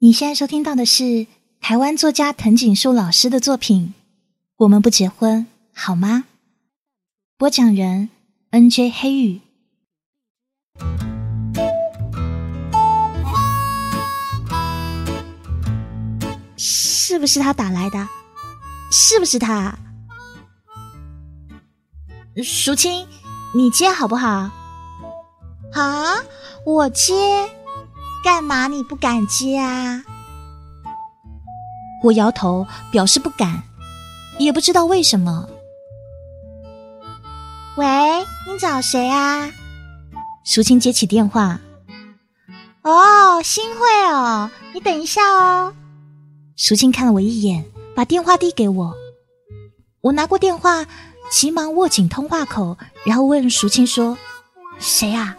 你现在收听到的是台湾作家藤井树老师的作品《我们不结婚好吗》？播讲人 N.J. 黑羽。是不是他打来的？是不是他？淑清，你接好不好？啊，我接。干嘛你不敢接啊？我摇头表示不敢，也不知道为什么。喂，你找谁啊？淑清接起电话。哦，新会哦，你等一下哦。淑清看了我一眼，把电话递给我。我拿过电话，急忙握紧通话口，然后问淑清说：“谁啊？”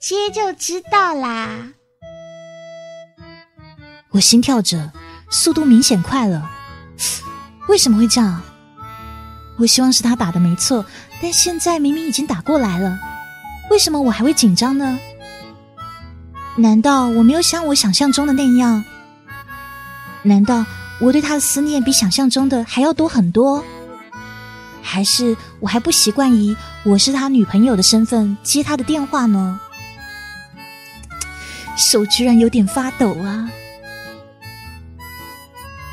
接就知道啦。我心跳着，速度明显快了。为什么会这样？我希望是他打的没错，但现在明明已经打过来了，为什么我还会紧张呢？难道我没有像我想象中的那样？难道我对他的思念比想象中的还要多很多？还是我还不习惯以我是他女朋友的身份接他的电话呢？手居然有点发抖啊！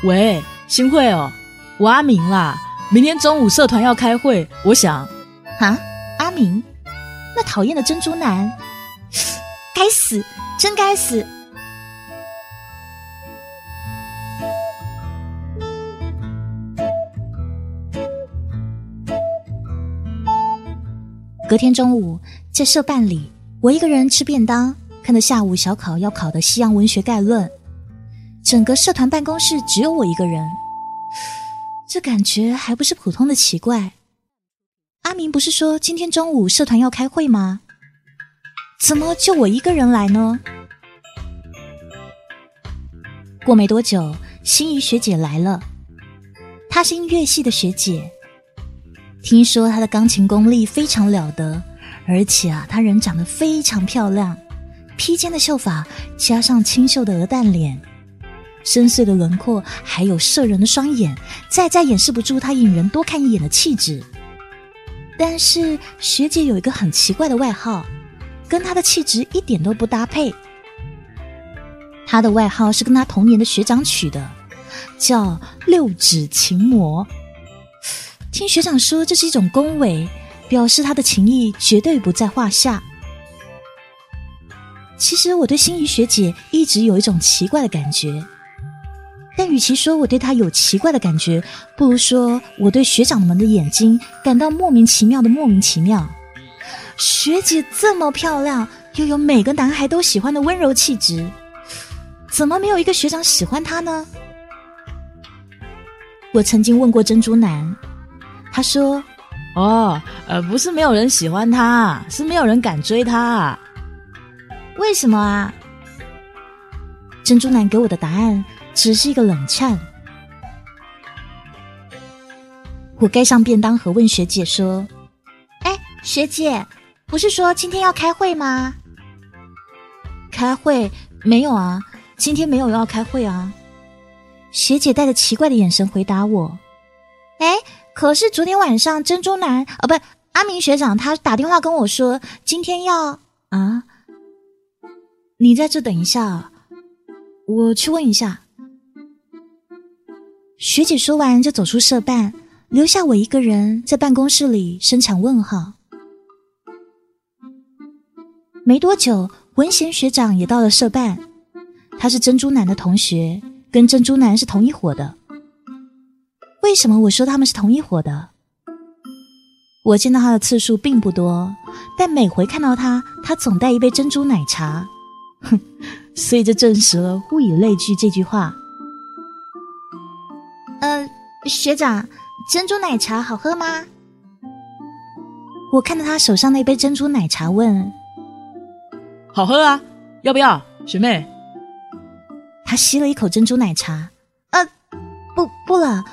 喂，新会哦，我阿明啦。明天中午社团要开会，我想啊，阿明，那讨厌的珍珠男，该死，真该死！隔天中午在社办里，我一个人吃便当。看到下午小考要考的西洋文学概论，整个社团办公室只有我一个人，这感觉还不是普通的奇怪。阿明不是说今天中午社团要开会吗？怎么就我一个人来呢？过没多久，心仪学姐来了，她是音乐系的学姐，听说她的钢琴功力非常了得，而且啊，她人长得非常漂亮。披肩的秀发，加上清秀的鹅蛋脸，深邃的轮廓，还有摄人的双眼，再再掩饰不住她引人多看一眼的气质。但是学姐有一个很奇怪的外号，跟她的气质一点都不搭配。她的外号是跟她同年的学长取的，叫六指琴魔。听学长说，这是一种恭维，表示他的情谊绝对不在话下。其实我对心仪学姐一直有一种奇怪的感觉，但与其说我对她有奇怪的感觉，不如说我对学长们的眼睛感到莫名其妙的莫名其妙。学姐这么漂亮，又有每个男孩都喜欢的温柔气质，怎么没有一个学长喜欢她呢？我曾经问过珍珠男，他说：“哦，呃，不是没有人喜欢她，是没有人敢追她。”为什么啊？珍珠男给我的答案只是一个冷颤。我盖上便当盒，问学姐说：“哎，学姐，不是说今天要开会吗？”开会没有啊？今天没有要开会啊？学姐带着奇怪的眼神回答我：“哎，可是昨天晚上珍珠男啊，不，阿明学长他打电话跟我说，今天要啊。”你在这等一下，我去问一下。学姐说完就走出社办，留下我一个人在办公室里生产问号。没多久，文贤学长也到了社办，他是珍珠男的同学，跟珍珠男是同一伙的。为什么我说他们是同一伙的？我见到他的次数并不多，但每回看到他，他总带一杯珍珠奶茶。哼，所以这证实了“物以类聚”这句话。呃，学长，珍珠奶茶好喝吗？我看到他手上那杯珍珠奶茶，问：“好喝啊，要不要，学妹？”他吸了一口珍珠奶茶，呃，不，不了。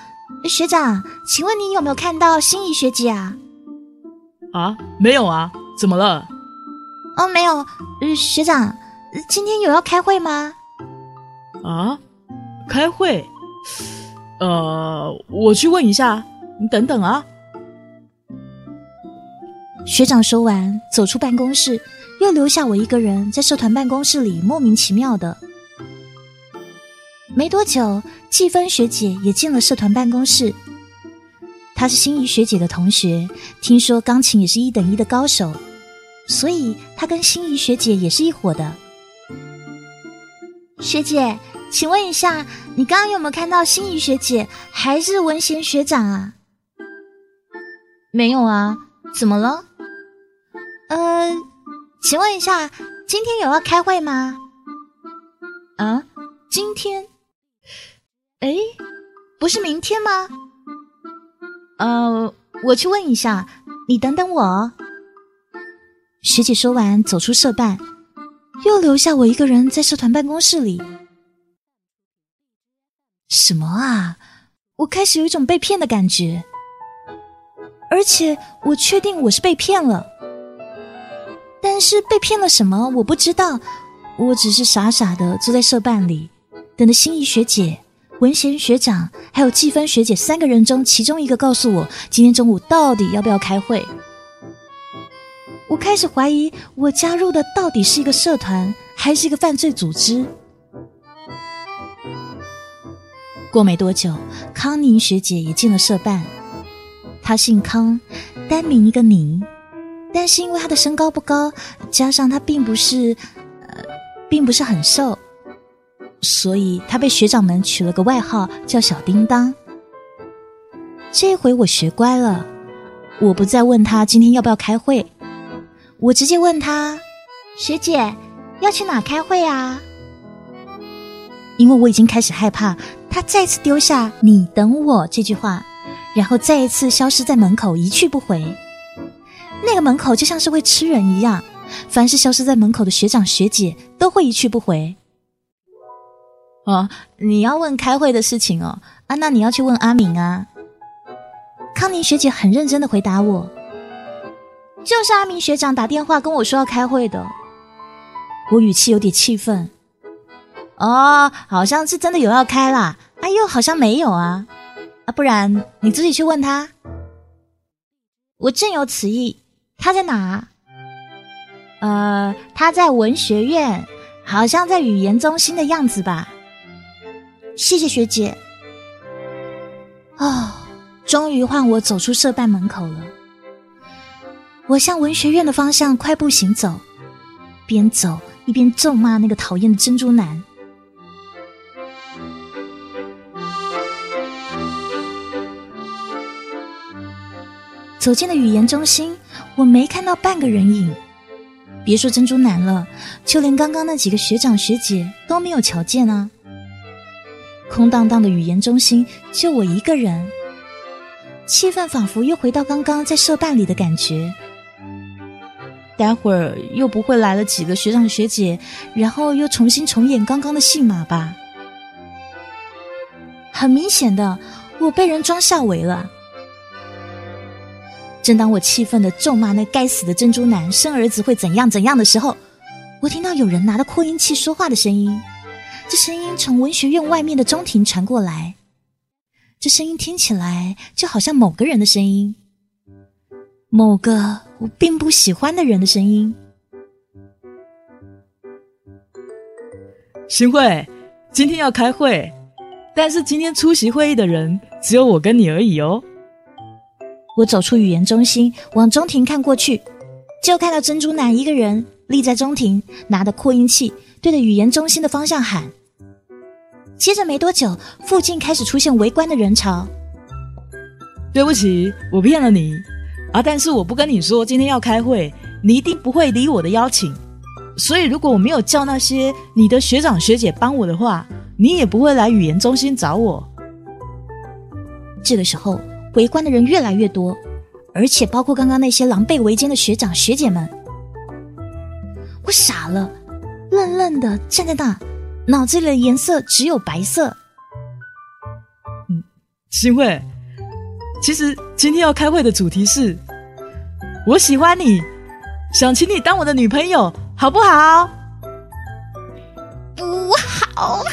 学长，请问你有没有看到心仪学姐啊？啊，没有啊，怎么了？哦，没有，学长。今天有要开会吗？啊，开会？呃，我去问一下，你等等啊。学长说完，走出办公室，又留下我一个人在社团办公室里，莫名其妙的。没多久，季芬学姐也进了社团办公室。她是心仪学姐的同学，听说钢琴也是一等一的高手，所以她跟心仪学姐也是一伙的。学姐，请问一下，你刚刚有没有看到心仪学姐还是文贤学长啊？没有啊，怎么了？呃，请问一下，今天有要开会吗？啊，今天？哎，不是明天吗？呃，我去问一下，你等等我。学姐说完，走出社办，又留下我一个人在社团办公室里。什么啊？我开始有一种被骗的感觉，而且我确定我是被骗了。但是被骗了什么？我不知道，我只是傻傻的坐在社办里，等着心仪学姐。文贤学长还有季芬学姐三个人中，其中一个告诉我今天中午到底要不要开会。我开始怀疑，我加入的到底是一个社团，还是一个犯罪组织。过没多久，康宁学姐也进了社办。她姓康，单名一个宁，但是因为她的身高不高，加上她并不是，呃，并不是很瘦。所以她被学长们取了个外号叫小叮当。这回我学乖了，我不再问他今天要不要开会，我直接问他：“学姐要去哪开会啊？”因为我已经开始害怕他再次丢下“你等我”这句话，然后再一次消失在门口一去不回。那个门口就像是会吃人一样，凡是消失在门口的学长学姐都会一去不回。哦，你要问开会的事情哦，啊，那你要去问阿明啊。康宁学姐很认真的回答我，就是阿明学长打电话跟我说要开会的。我语气有点气愤。哦，好像是真的有要开啦，哎呦，好像没有啊，啊，不然你自己去问他。我正有此意，他在哪？呃，他在文学院，好像在语言中心的样子吧。谢谢学姐。哦，终于换我走出社办门口了。我向文学院的方向快步行走，边走一边咒骂那个讨厌的珍珠男。走进了语言中心，我没看到半个人影。别说珍珠男了，就连刚刚那几个学长学姐都没有瞧见啊。空荡荡的语言中心，就我一个人，气氛仿佛又回到刚刚在社办里的感觉。待会儿又不会来了几个学长学姐，然后又重新重演刚刚的戏码吧？很明显的，我被人装下围了。正当我气愤的咒骂那该死的珍珠男生儿子会怎样怎样的时候，我听到有人拿着扩音器说话的声音。这声音从文学院外面的中庭传过来，这声音听起来就好像某个人的声音，某个我并不喜欢的人的声音。新会，今天要开会，但是今天出席会议的人只有我跟你而已哦。我走出语言中心，往中庭看过去，就看到珍珠男一个人立在中庭，拿着扩音器。对着语言中心的方向喊。接着没多久，附近开始出现围观的人潮。对不起，我骗了你啊！但是我不跟你说今天要开会，你一定不会理我的邀请。所以如果我没有叫那些你的学长学姐帮我的话，你也不会来语言中心找我。这个时候，围观的人越来越多，而且包括刚刚那些狼狈为奸的学长学姐们。我傻了。愣愣的站在那，脑子里的颜色只有白色。嗯，新会，其实今天要开会的主题是，我喜欢你，想请你当我的女朋友，好不好？不好。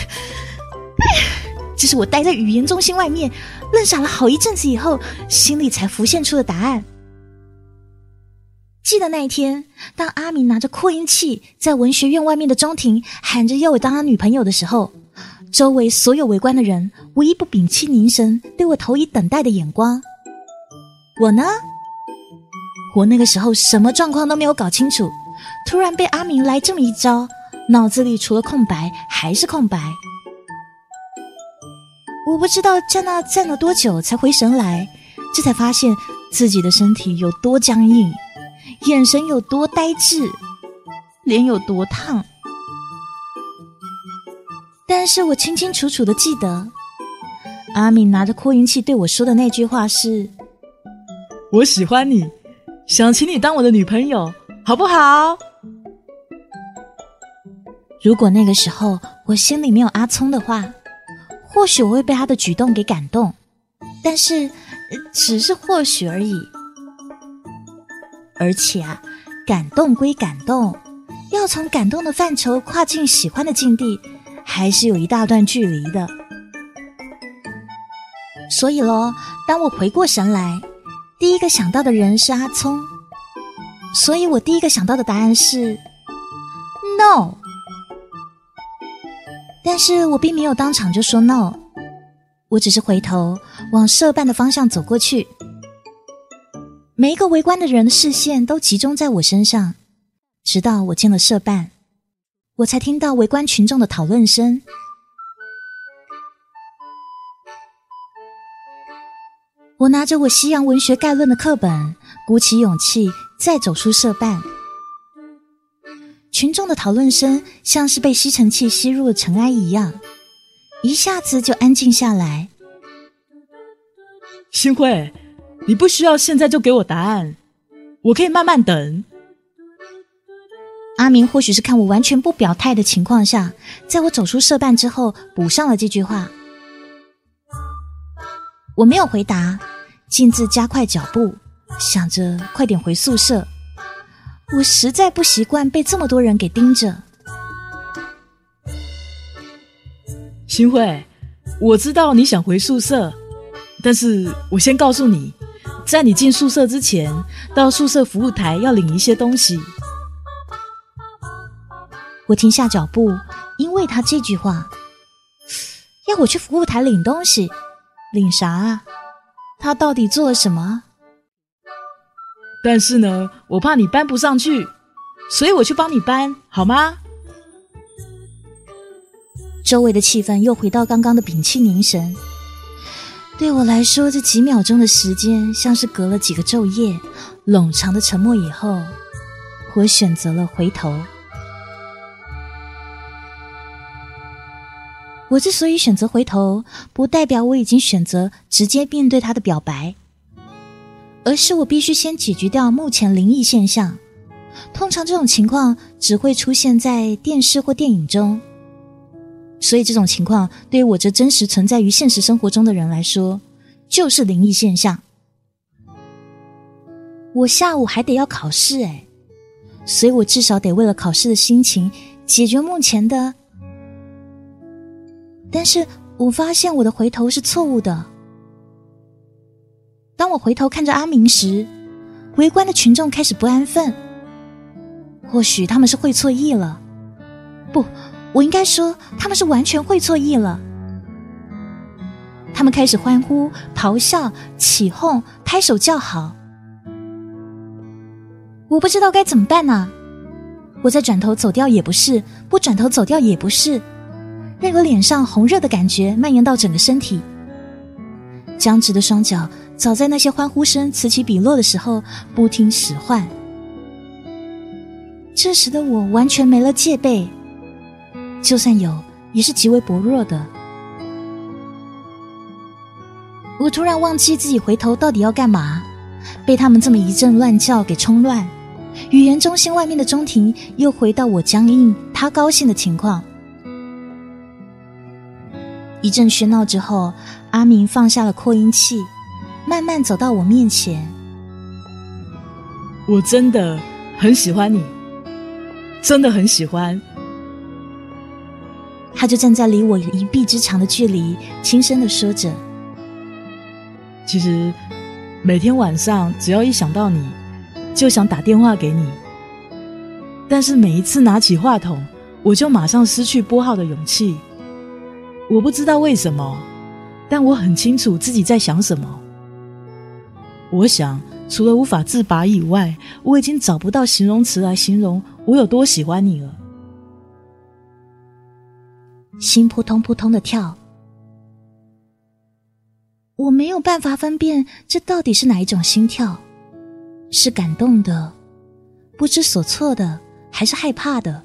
这是我待在语言中心外面愣傻了好一阵子以后，心里才浮现出的答案。记得那一天，当阿明拿着扩音器在文学院外面的中庭喊着要我当他女朋友的时候，周围所有围观的人无一不屏气凝神，对我投以等待的眼光。我呢，我那个时候什么状况都没有搞清楚，突然被阿明来这么一招，脑子里除了空白还是空白。我不知道在那站了多久才回神来，这才发现自己的身体有多僵硬，眼神有多呆滞，脸有多烫。但是我清清楚楚的记得，阿敏拿着扩音器对我说的那句话是：“我喜欢你，想请你当我的女朋友，好不好？”如果那个时候我心里没有阿聪的话。或许我会被他的举动给感动，但是只是或许而已。而且啊，感动归感动，要从感动的范畴跨进喜欢的境地，还是有一大段距离的。所以喽，当我回过神来，第一个想到的人是阿聪，所以我第一个想到的答案是 “no”。但是我并没有当场就说 no，我只是回头往社办的方向走过去。每一个围观的人的视线都集中在我身上，直到我进了社办，我才听到围观群众的讨论声。我拿着我西洋文学概论的课本，鼓起勇气再走出社办。群众的讨论声像是被吸尘器吸入了尘埃一样，一下子就安静下来。新慧，你不需要现在就给我答案，我可以慢慢等。阿明或许是看我完全不表态的情况下，在我走出社办之后补上了这句话。我没有回答，径自加快脚步，想着快点回宿舍。我实在不习惯被这么多人给盯着。新慧，我知道你想回宿舍，但是我先告诉你，在你进宿舍之前，到宿舍服务台要领一些东西。我停下脚步，因为他这句话，要我去服务台领东西，领啥啊？他到底做了什么？但是呢，我怕你搬不上去，所以我去帮你搬，好吗？周围的气氛又回到刚刚的屏气凝神。对我来说，这几秒钟的时间像是隔了几个昼夜，冗长的沉默以后，我选择了回头。我之所以选择回头，不代表我已经选择直接面对他的表白。而是我必须先解决掉目前灵异现象。通常这种情况只会出现在电视或电影中，所以这种情况对于我这真实存在于现实生活中的人来说，就是灵异现象。我下午还得要考试哎，所以我至少得为了考试的心情解决目前的。但是我发现我的回头是错误的。当我回头看着阿明时，围观的群众开始不安分。或许他们是会错意了，不，我应该说他们是完全会错意了。他们开始欢呼、咆哮、起哄、拍手叫好。我不知道该怎么办呢？我再转头走掉也不是，不转头走掉也不是，那个脸上红热的感觉蔓延到整个身体，僵直的双脚。早在那些欢呼声此起彼落的时候，不听使唤。这时的我完全没了戒备，就算有，也是极为薄弱的。我突然忘记自己回头到底要干嘛，被他们这么一阵乱叫给冲乱。语言中心外面的中庭又回到我僵硬，他高兴的情况。一阵喧闹之后，阿明放下了扩音器。慢慢走到我面前，我真的很喜欢你，真的很喜欢。他就站在离我一臂之长的距离，轻声的说着：“其实每天晚上只要一想到你，就想打电话给你。但是每一次拿起话筒，我就马上失去拨号的勇气。我不知道为什么，但我很清楚自己在想什么。我想，除了无法自拔以外，我已经找不到形容词来形容我有多喜欢你了。”心扑通扑通的跳，我没有办法分辨这到底是哪一种心跳，是感动的、不知所措的，还是害怕的？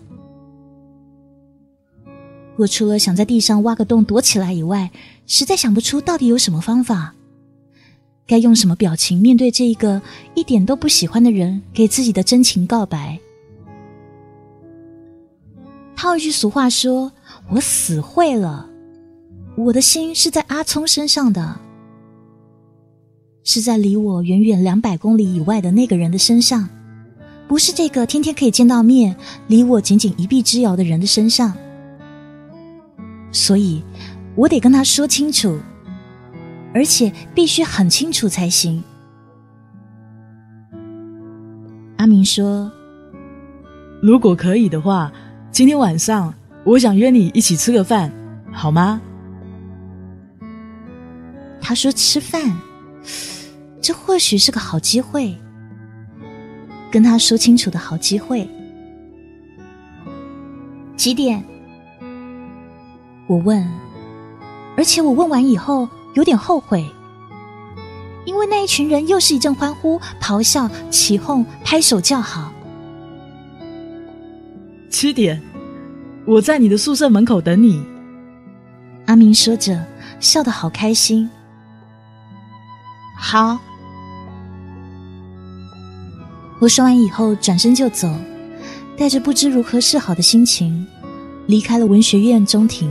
我除了想在地上挖个洞躲起来以外，实在想不出到底有什么方法，该用什么表情面对这一个一点都不喜欢的人给自己的真情告白。套一句俗话说。我死会了，我的心是在阿聪身上的，是在离我远远两百公里以外的那个人的身上，不是这个天天可以见到面、离我仅仅一臂之遥的人的身上。所以，我得跟他说清楚，而且必须很清楚才行。阿明说：“如果可以的话，今天晚上。”我想约你一起吃个饭，好吗？他说吃饭，这或许是个好机会，跟他说清楚的好机会。几点？我问，而且我问完以后有点后悔，因为那一群人又是一阵欢呼、咆哮、起哄、拍手叫好。七点。我在你的宿舍门口等你。阿明说着，笑得好开心。好，我说完以后转身就走，带着不知如何是好的心情，离开了文学院中庭。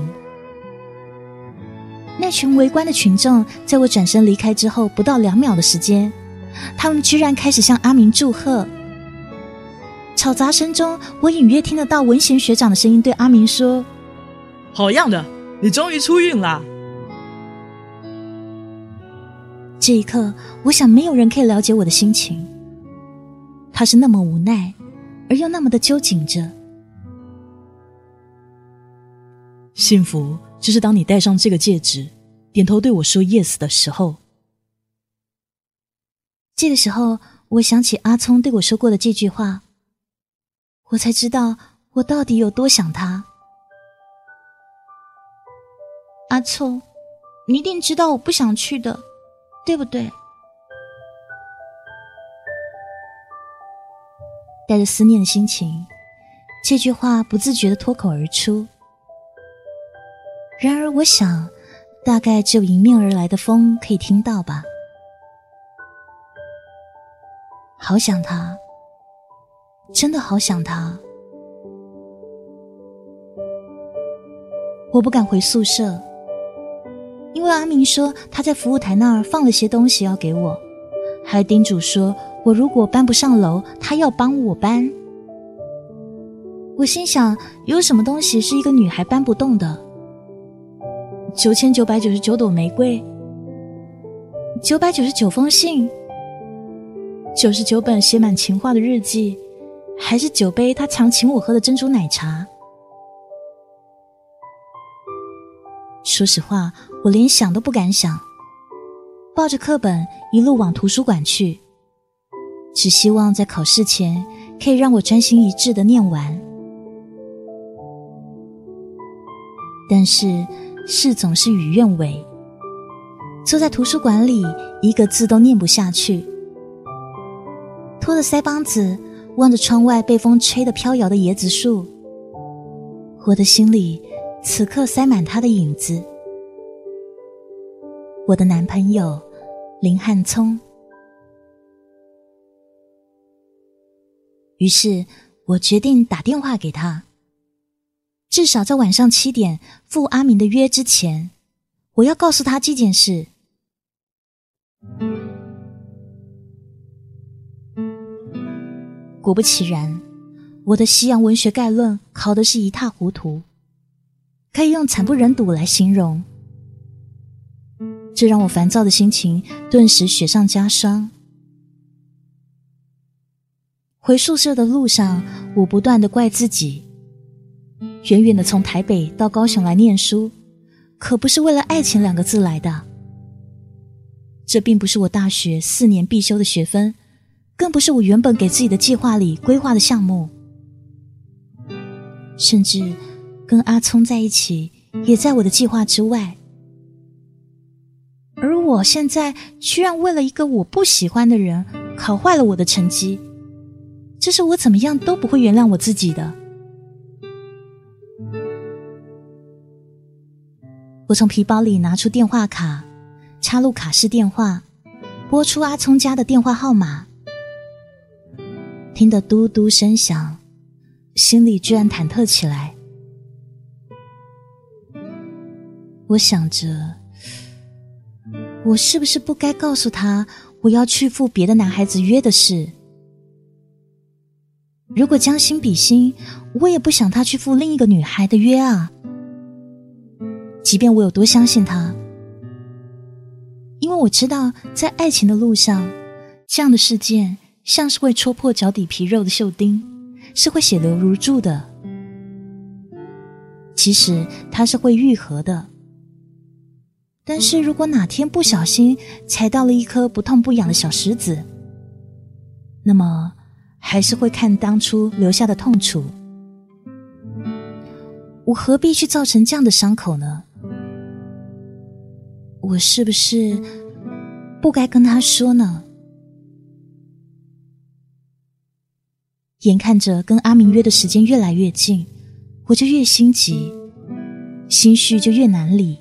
那群围观的群众，在我转身离开之后，不到两秒的时间，他们居然开始向阿明祝贺。吵杂声中，我隐约听得到文贤学长的声音对阿明说：“好样的，你终于出运啦！”这一刻，我想没有人可以了解我的心情。他是那么无奈，而又那么的揪紧着。幸福就是当你戴上这个戒指，点头对我说 “yes” 的时候。这个时候，我想起阿聪对我说过的这句话。我才知道我到底有多想他，阿聪，你一定知道我不想去的，对不对？带着思念的心情，这句话不自觉的脱口而出。然而，我想，大概只有迎面而来的风可以听到吧。好想他。真的好想他，我不敢回宿舍，因为阿明说他在服务台那儿放了些东西要给我，还叮嘱说我如果搬不上楼，他要帮我搬。我心想，有什么东西是一个女孩搬不动的？九千九百九十九朵玫瑰，九百九十九封信，九十九本写满情话的日记。还是酒杯，他常请我喝的珍珠奶茶。说实话，我连想都不敢想。抱着课本一路往图书馆去，只希望在考试前可以让我专心一致的念完。但是事总是与愿违，坐在图书馆里，一个字都念不下去，拖着腮帮子。望着窗外被风吹得飘摇的椰子树，我的心里此刻塞满他的影子。我的男朋友林汉聪。于是我决定打电话给他，至少在晚上七点赴阿明的约之前，我要告诉他这件事。果不其然，我的西洋文学概论考的是一塌糊涂。可以用惨不忍睹来形容。这让我烦躁的心情顿时雪上加霜。回宿舍的路上，我不断的怪自己，远远的从台北到高雄来念书，可不是为了爱情两个字来的。这并不是我大学四年必修的学分，更不是我原本给自己的计划里规划的项目。甚至跟阿聪在一起，也在我的计划之外。而我现在居然为了一个我不喜欢的人，考坏了我的成绩，这是我怎么样都不会原谅我自己的。我从皮包里拿出电话卡，插入卡式电话，拨出阿聪家的电话号码，听得嘟嘟声响。心里居然忐忑起来。我想着，我是不是不该告诉他我要去赴别的男孩子约的事？如果将心比心，我也不想他去赴另一个女孩的约啊。即便我有多相信他，因为我知道，在爱情的路上，这样的事件像是会戳破脚底皮肉的锈钉。是会血流如注的，其实它是会愈合的。但是如果哪天不小心踩到了一颗不痛不痒的小石子，那么还是会看当初留下的痛楚。我何必去造成这样的伤口呢？我是不是不该跟他说呢？眼看着跟阿明约的时间越来越近，我就越心急，心绪就越难理。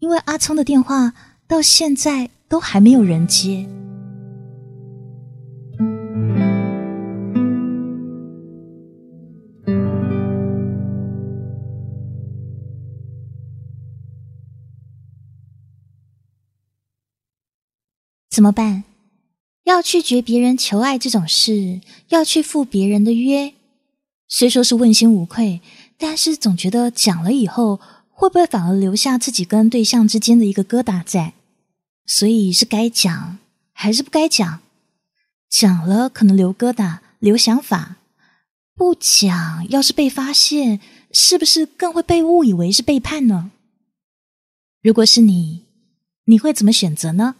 因为阿聪的电话到现在都还没有人接。怎么办？要拒绝别人求爱这种事，要去赴别人的约，虽说是问心无愧，但是总觉得讲了以后，会不会反而留下自己跟对象之间的一个疙瘩在？所以是该讲还是不该讲？讲了可能留疙瘩、留想法；不讲，要是被发现，是不是更会被误以为是背叛呢？如果是你，你会怎么选择呢？